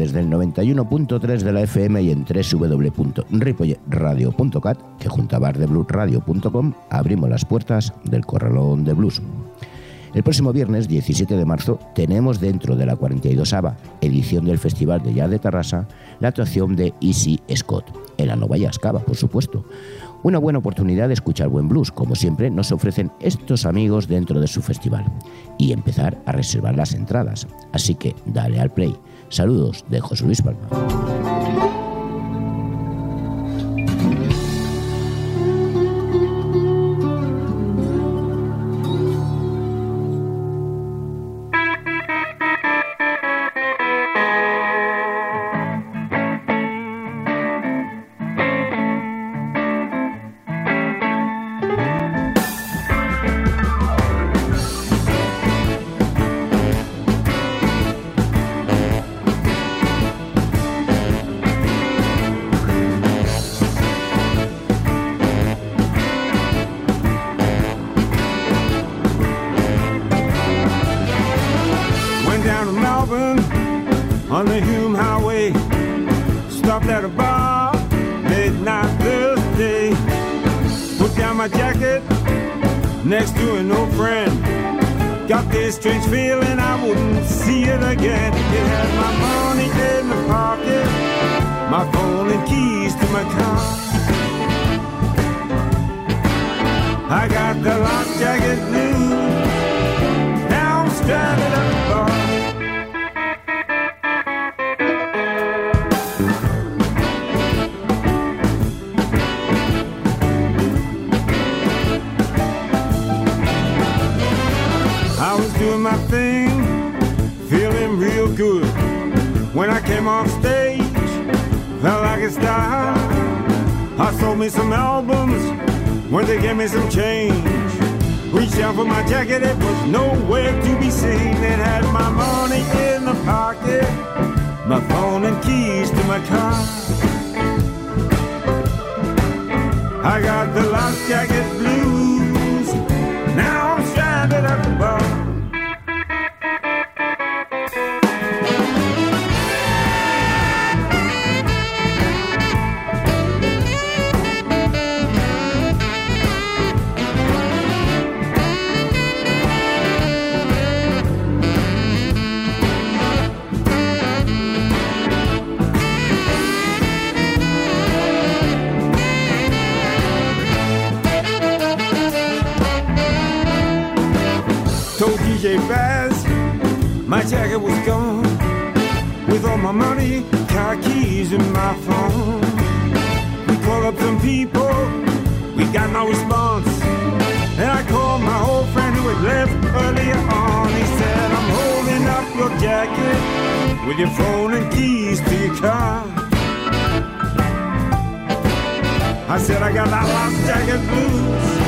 Desde el 91.3 de la FM y en www.ripoyradio.cat, que junto a bardebluesradio.com abrimos las puertas del Corralón de Blues. El próximo viernes 17 de marzo tenemos dentro de la 42 edición del Festival de Jazz de Tarrasa la actuación de Easy Scott, en la Nova Yascava, por supuesto. Una buena oportunidad de escuchar buen blues, como siempre nos ofrecen estos amigos dentro de su festival, y empezar a reservar las entradas. Así que dale al play Saludos de José Luis Palma. Got this strange feeling I wouldn't see it again. It had my money in the pocket, my phone and keys to my car. I got the lock jacket blue. Now I'm. off stage, felt like a star. I sold me some albums when they gave me some change. Reached out for my jacket, it was nowhere to be seen. It had my money in the pocket, my phone and keys to my car. I got the lost jacket blues. Now I'm stranded at the bar. My jacket was gone with all my money, car keys, and my phone. We called up some people, we got no response. And I called my old friend who had left earlier on. He said, I'm holding up your jacket with your phone and keys to your car. I said, I got that lost jacket blues.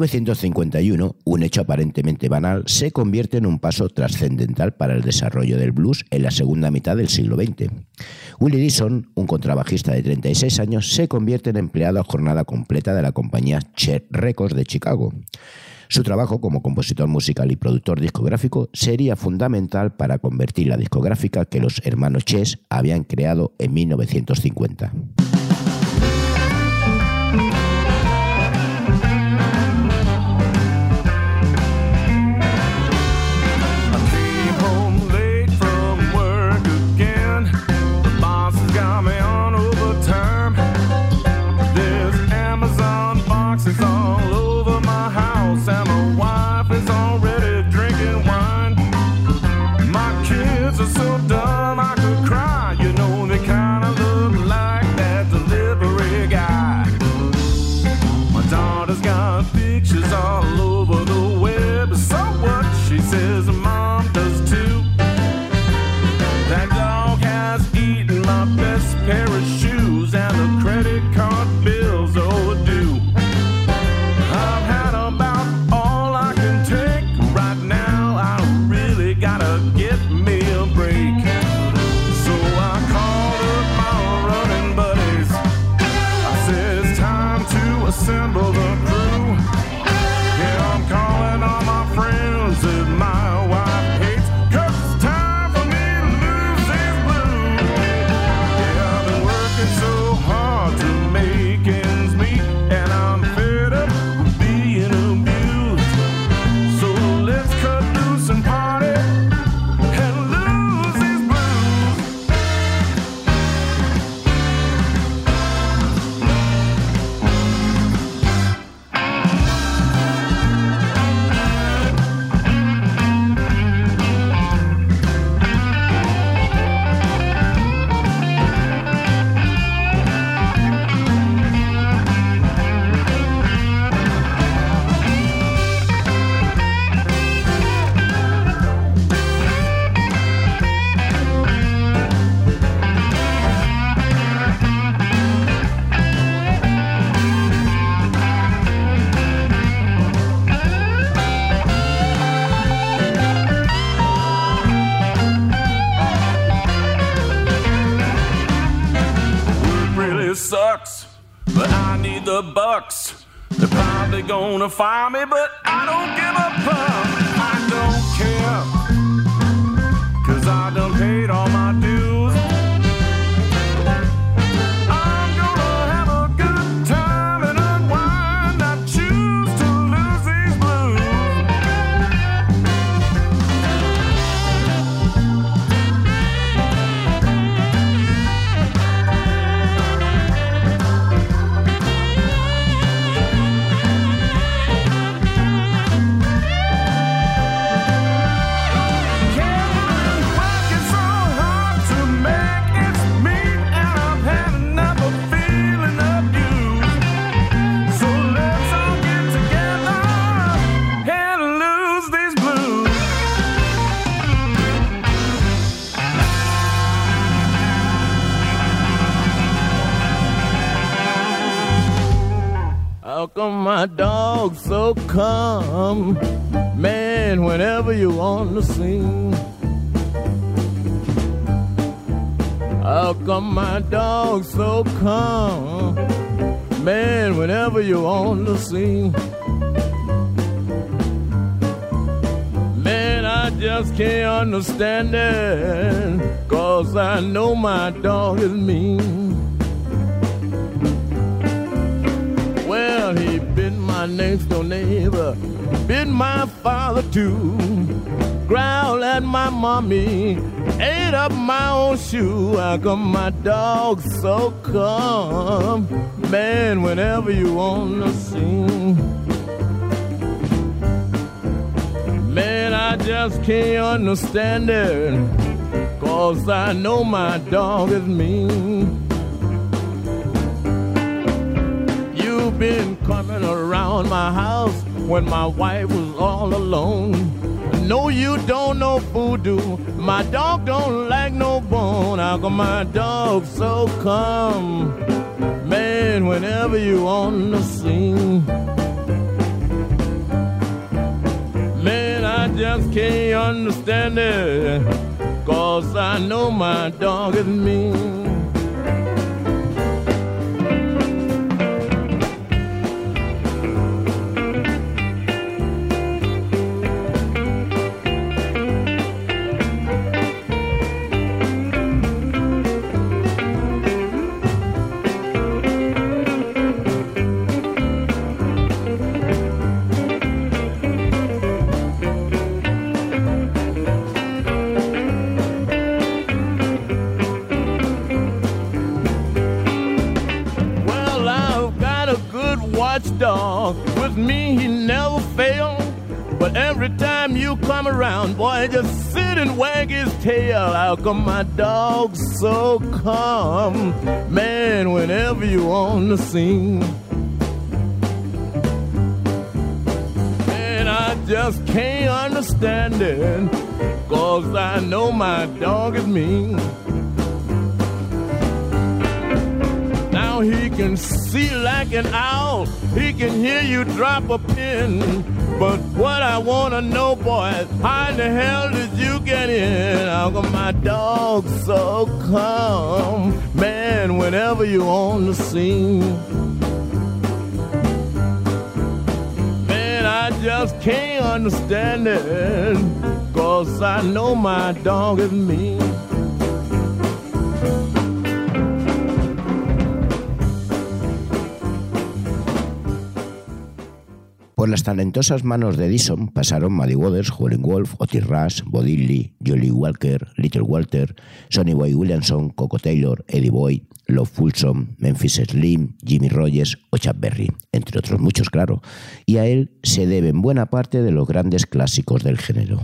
1951, un hecho aparentemente banal se convierte en un paso trascendental para el desarrollo del blues en la segunda mitad del siglo XX. Willie Dixon, un contrabajista de 36 años, se convierte en empleado a jornada completa de la compañía Chet Records de Chicago. Su trabajo como compositor musical y productor discográfico sería fundamental para convertir la discográfica que los hermanos Chess habían creado en 1950. sucks, but I need the bucks. They're probably gonna fire me, but I don't give a fuck. I don't care, cause I done paid all my. Come my dog so come? Man, whenever you on the scene. How come my dog so come? Man, whenever you on the scene. Man, I just can't understand it. Cause I know my dog is mean. My next door neighbor, bit my father too. Growl at my mommy, ate up my own shoe. How come my dog so calm? Man, whenever you the scene. Man, I just can't understand it. Cause I know my dog is mean. Been coming around my house when my wife was all alone. No, you don't know voodoo. My dog don't like no bone. How come my dog so come? Man, whenever you on the scene. Man, I just can't understand it. Cause I know my dog is mean. Watchdog. With me, he never fails. But every time you come around, boy, just sit and wag his tail. How come my dog so calm? Man, whenever you on the scene. Man, I just can't understand it. Cause I know my dog is mean. Can see like an owl. He can hear you drop a pin. But what I wanna know, boy, how in the hell did you get in? How come my dog so calm? Man, whenever you on the scene. Man, I just can't understand it. Cause I know my dog is mean. Por las talentosas manos de Edison pasaron Maddie Waters, Howlin' Wolf, Otis Rush, Bo Diddley, Jolly Walker, Little Walter, Sonny Boy Williamson, Coco Taylor, Eddie Boy, Love Fulson, Memphis Slim, Jimmy Rogers o Chuck Berry, entre otros muchos, claro. Y a él se deben buena parte de los grandes clásicos del género.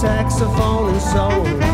Saxophone and soul.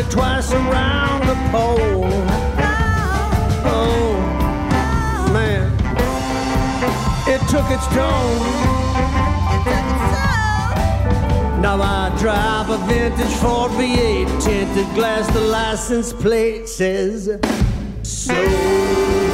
It twice around the pole. Oh, man. It took its toll. Now I drive a vintage Ford V8, tinted glass, the license plate says so.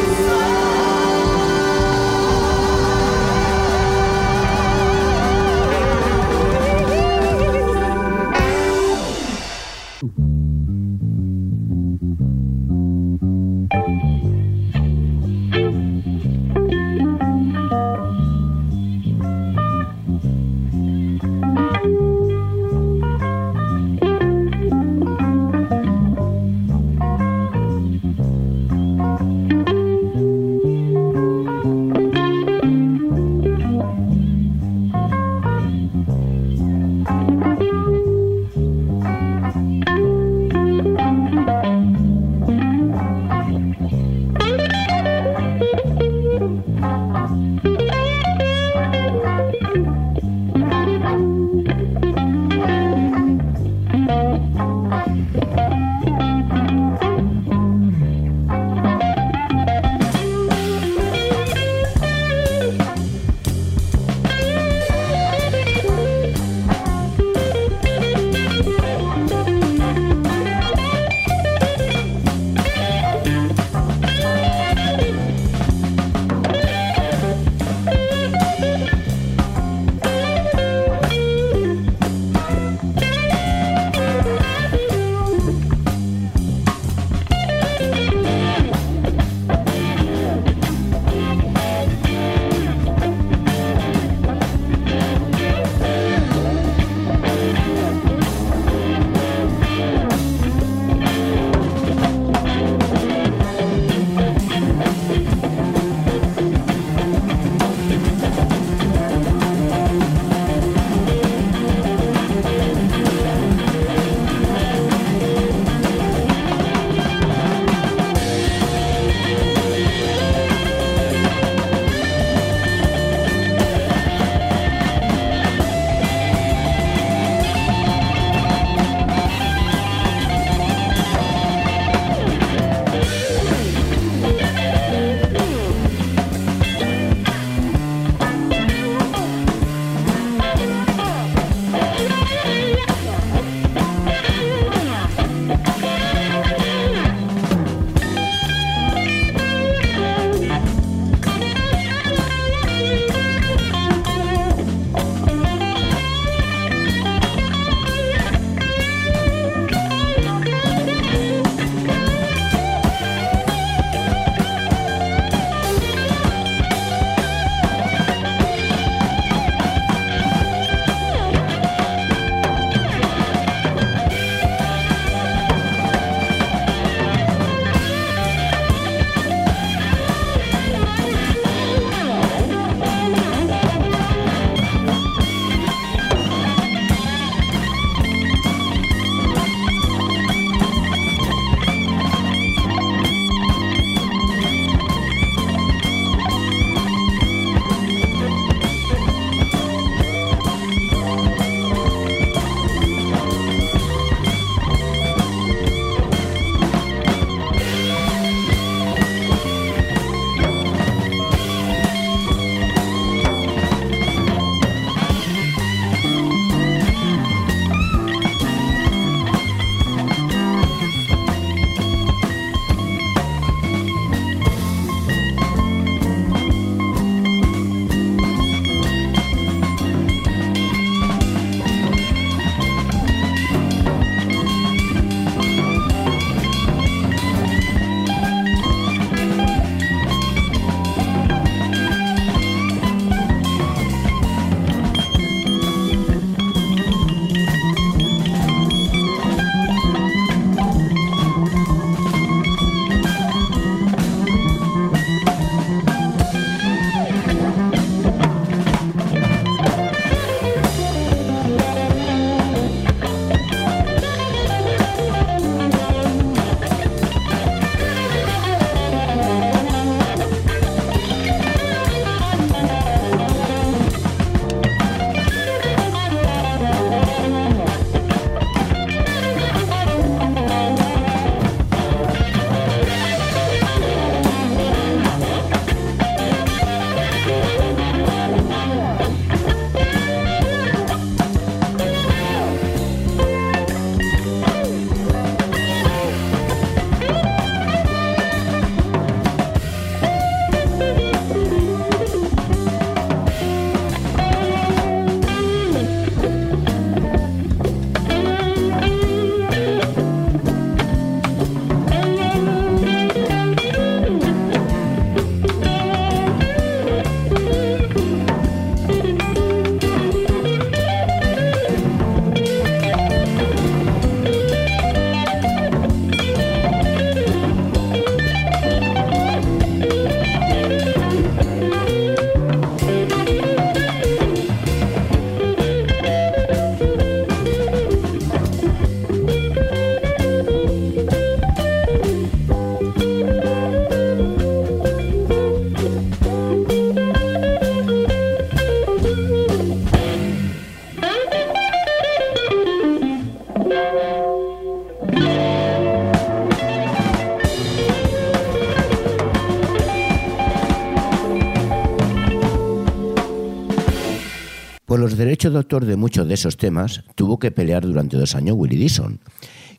Autor de muchos de esos temas tuvo que pelear durante dos años Willie Dixon.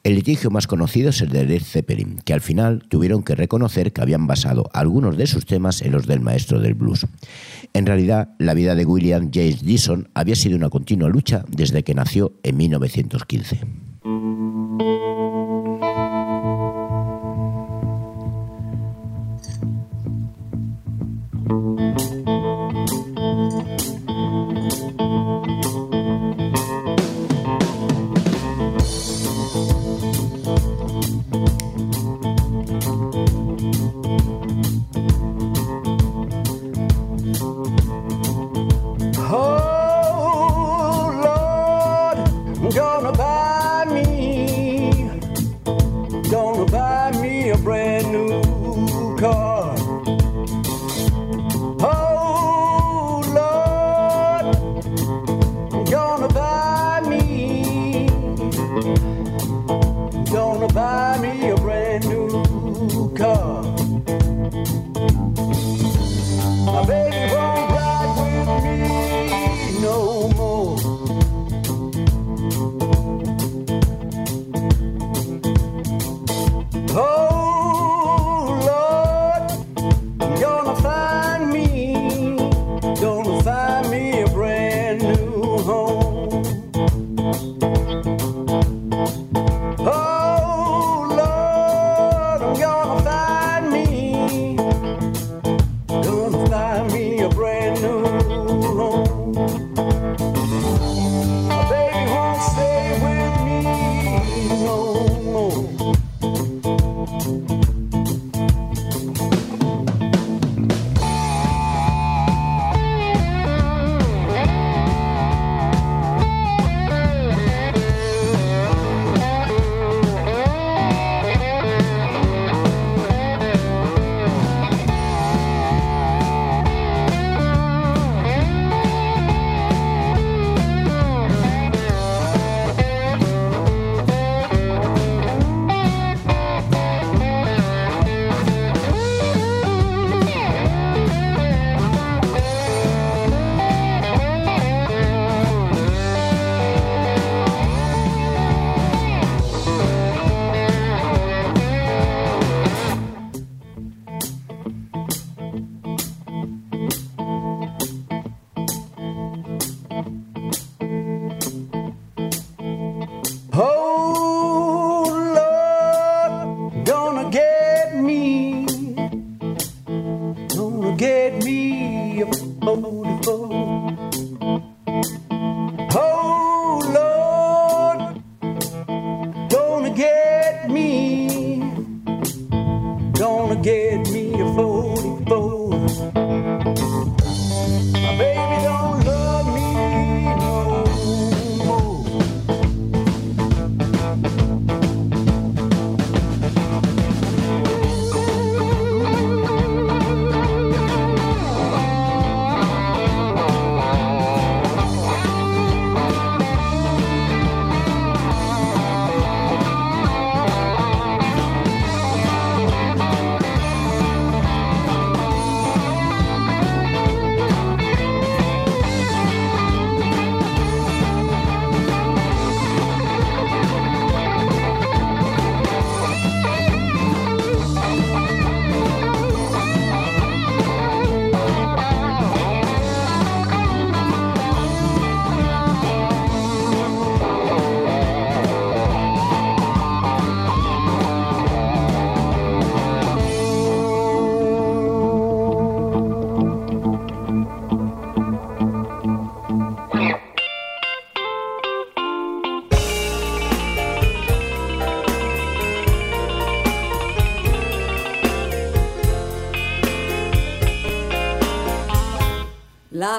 El litigio más conocido es el de Led Zeppelin, que al final tuvieron que reconocer que habían basado algunos de sus temas en los del maestro del blues. En realidad, la vida de William James Dixon había sido una continua lucha desde que nació en 1915.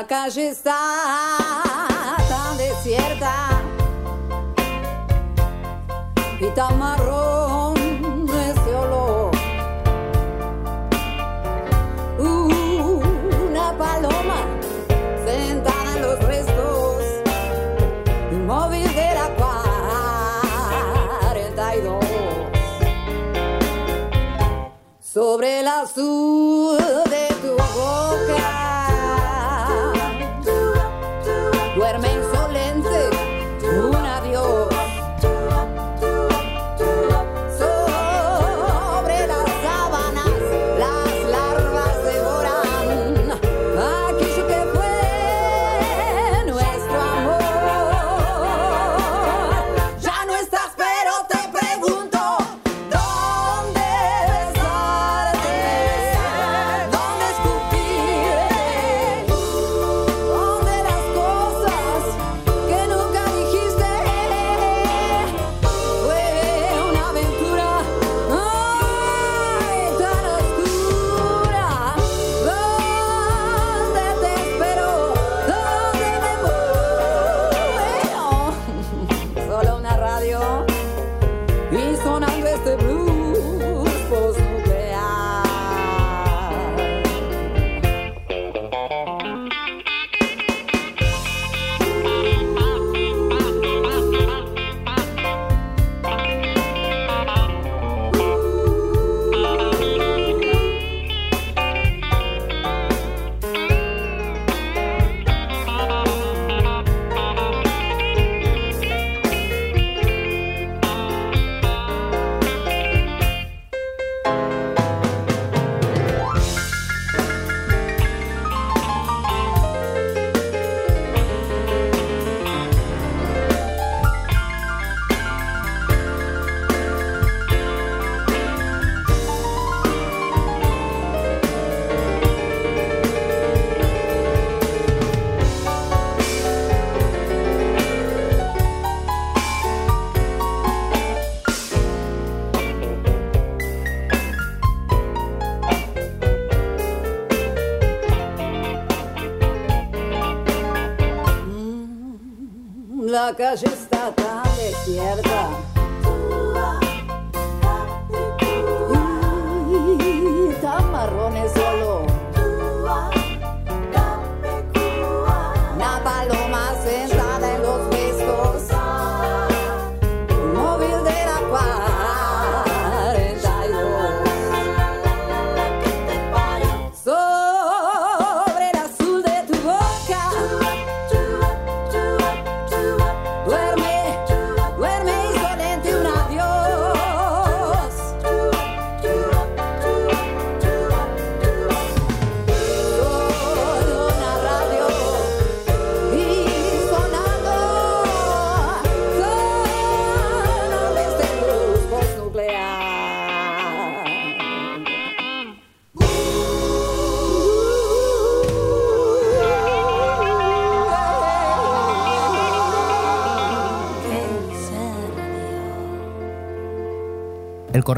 cajista.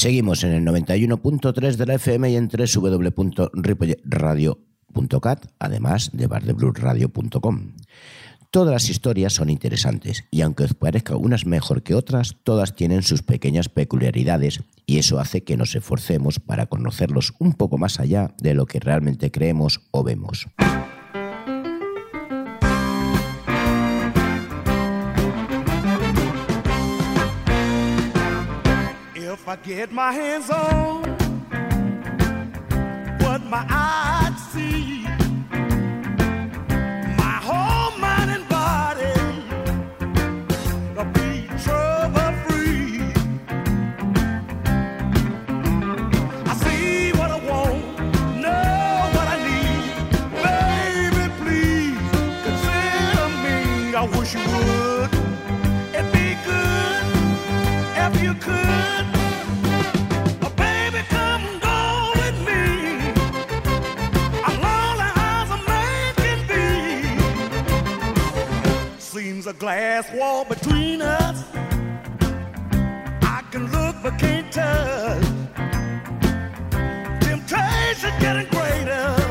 Seguimos en el 91.3 de la FM y en www.ripolletradio.cat, además de bardebluesradio.com. Todas las historias son interesantes y aunque os parezca unas mejor que otras, todas tienen sus pequeñas peculiaridades y eso hace que nos esforcemos para conocerlos un poco más allá de lo que realmente creemos o vemos. I get my hands on what my eyes see, a glass wall between us. I can look but can't touch. Temptation getting greater.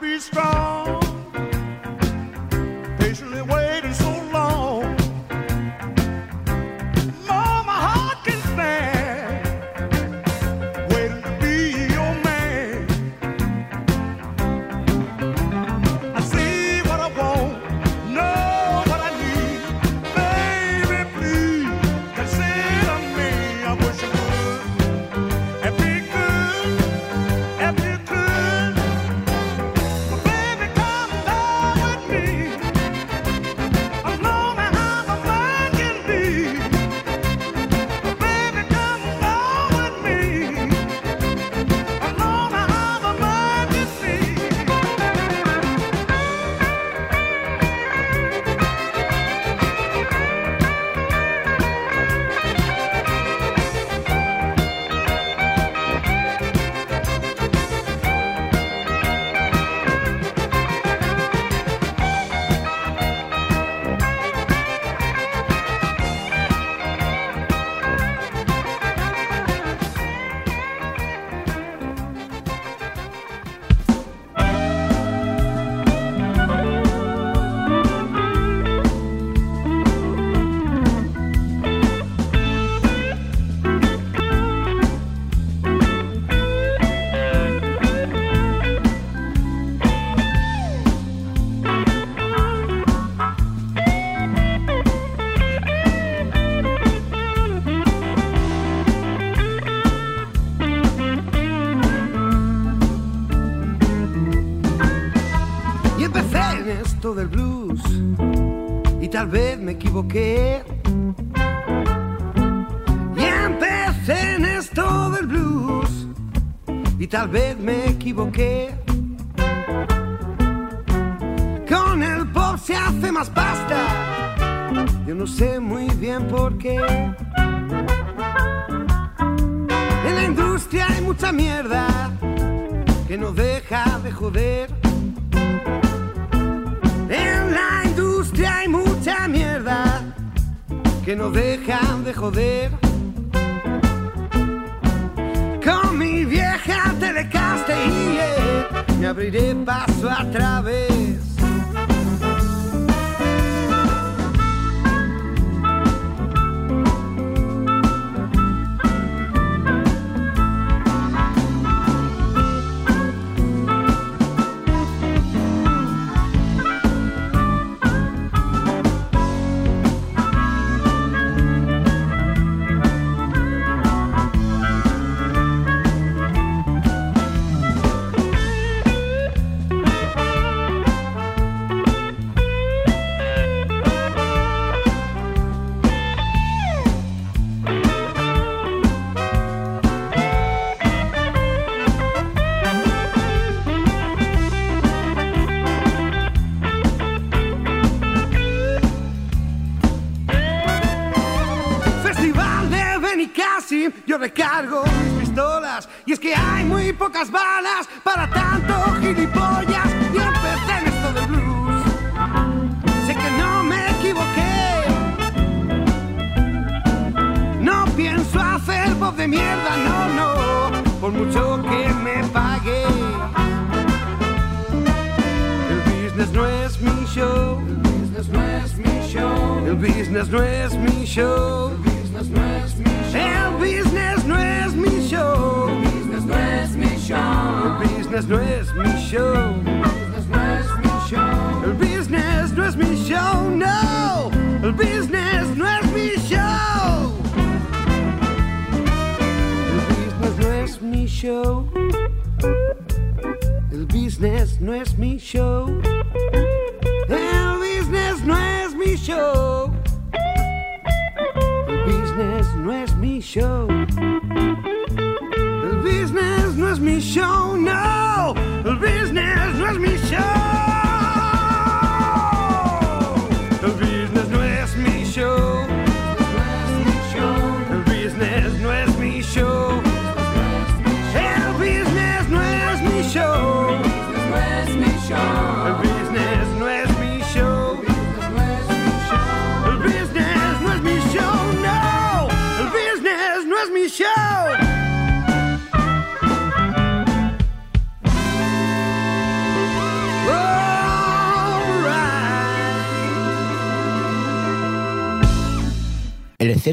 Be strong.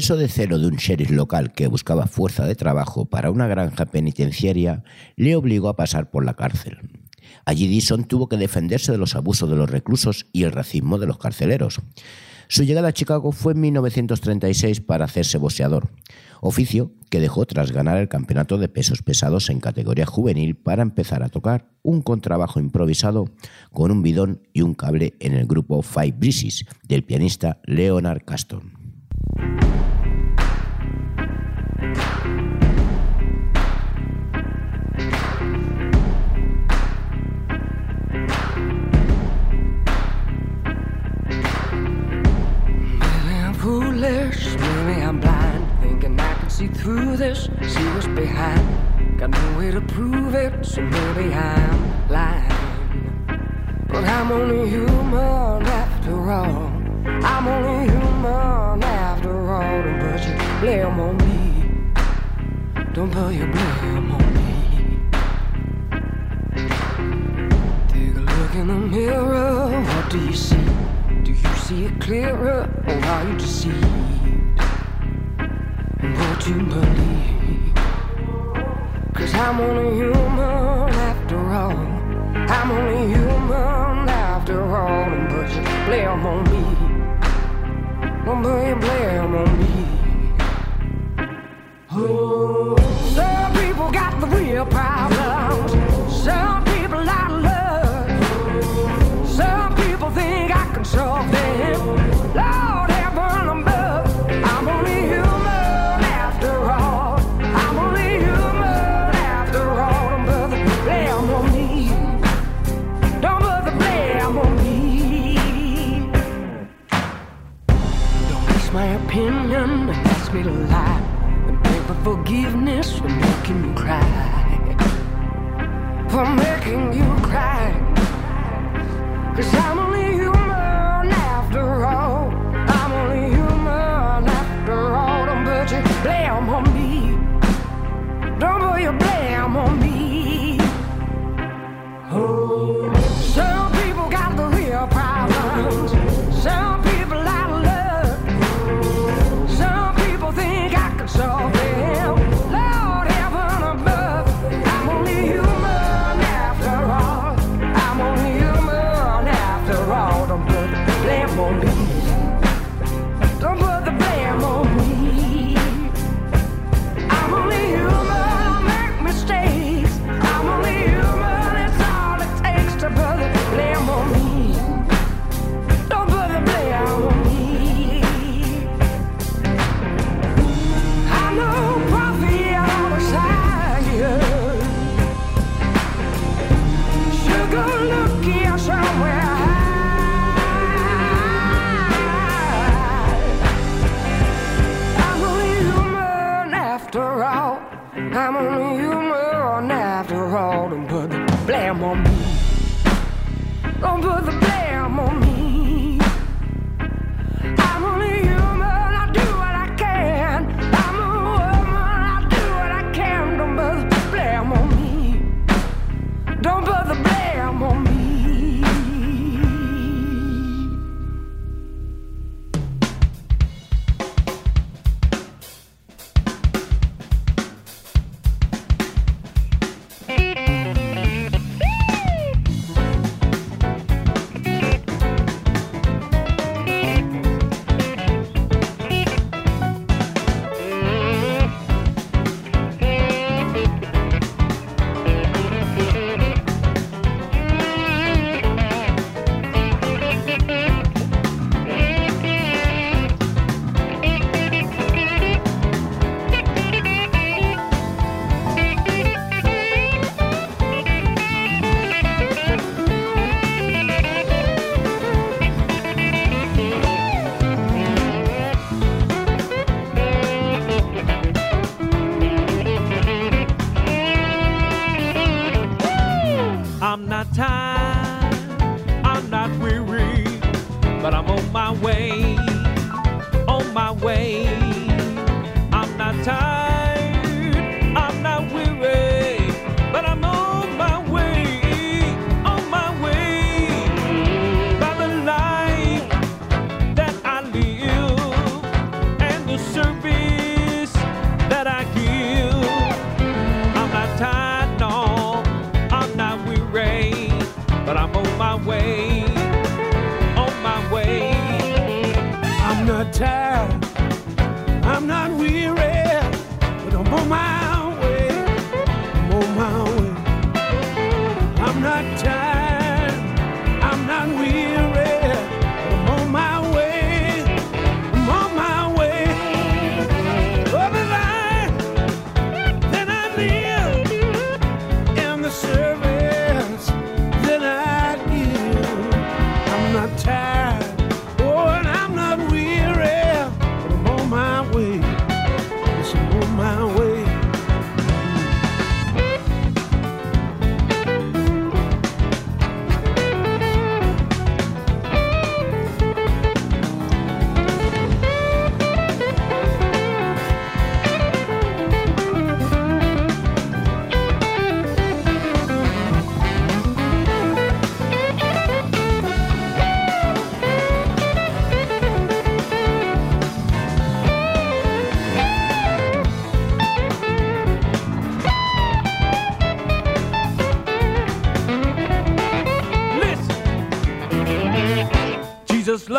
Exceso de celo de un sheriff local que buscaba fuerza de trabajo para una granja penitenciaria le obligó a pasar por la cárcel. Allí Dixon tuvo que defenderse de los abusos de los reclusos y el racismo de los carceleros. Su llegada a Chicago fue en 1936 para hacerse boxeador, oficio que dejó tras ganar el campeonato de pesos pesados en categoría juvenil para empezar a tocar un contrabajo improvisado con un bidón y un cable en el grupo Five Breezes del pianista Leonard Caston. Through this, see what's behind. Got no way to prove it, so maybe I'm lying. But I'm only human after all. I'm only human after all. Don't put your blame on me. Don't put your blame on me. Take a look in the mirror. What do you see? Do you see it clearer, or are you deceived? You believe? Cause I'm only human after all. I'm only human after all. Put your blame on me. Don't your blame on me. Oh, some people got the real problems. Some forgiveness for making you cry. For making you cry. Cause I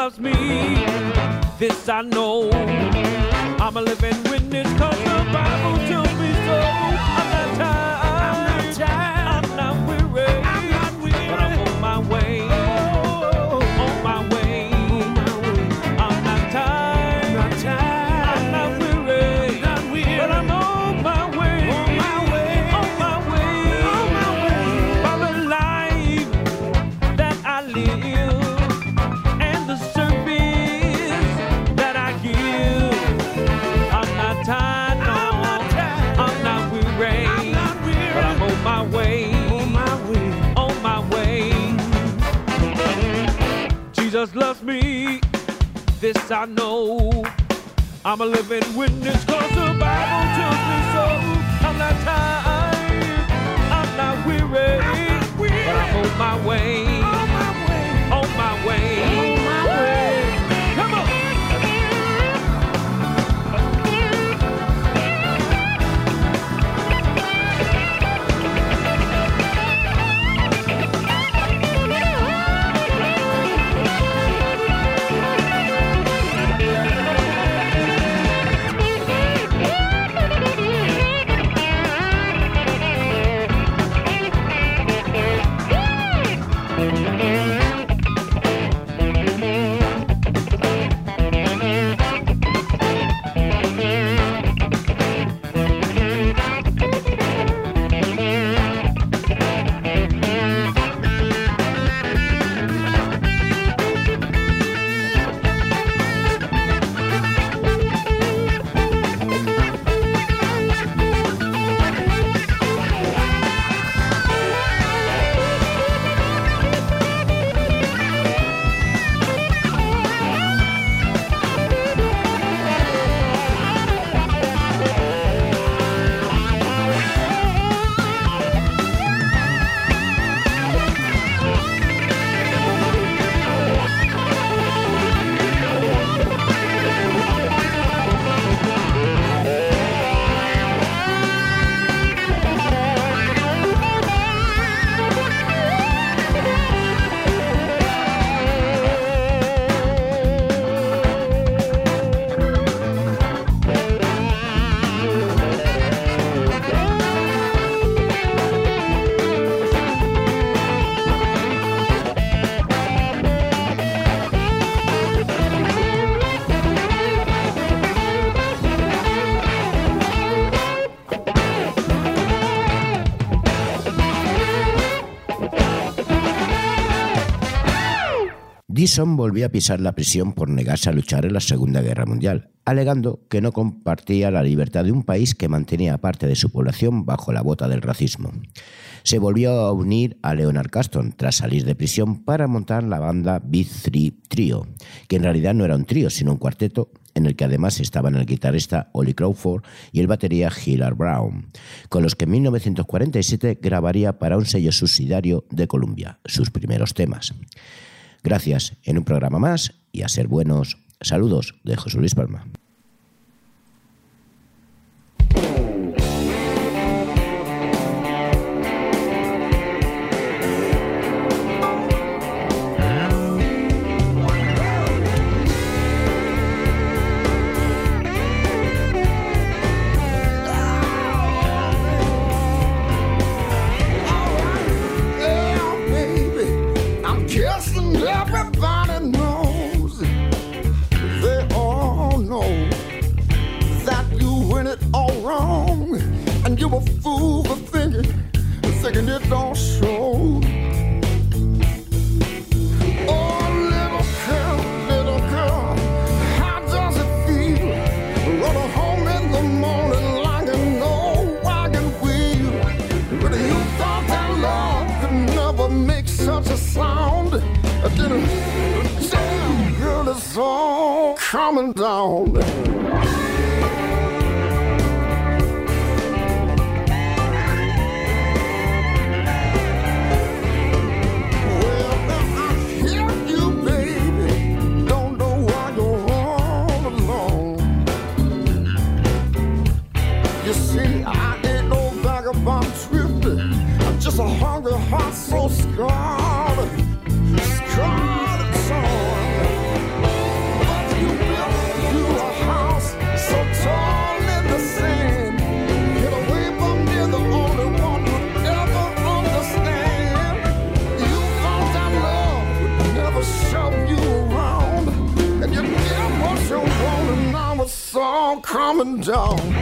loves me. This I know. I'm a living witness, cause the Bible tells This I know. I'm a living witness cause the Bible tells me so. I'm not tired, I'm not weary, but I'm on my way. On my way. Come Gleason volvió a pisar la prisión por negarse a luchar en la Segunda Guerra Mundial, alegando que no compartía la libertad de un país que mantenía parte de su población bajo la bota del racismo. Se volvió a unir a Leonard Caston tras salir de prisión para montar la banda Beat 3 Trio, que en realidad no era un trío, sino un cuarteto en el que además estaban el guitarrista Ollie Crawford y el batería Hillard Brown, con los que en 1947 grabaría para un sello subsidiario de Columbia sus primeros temas. Gracias en un programa más y a ser buenos. Saludos de José Luis Palma. Coming down.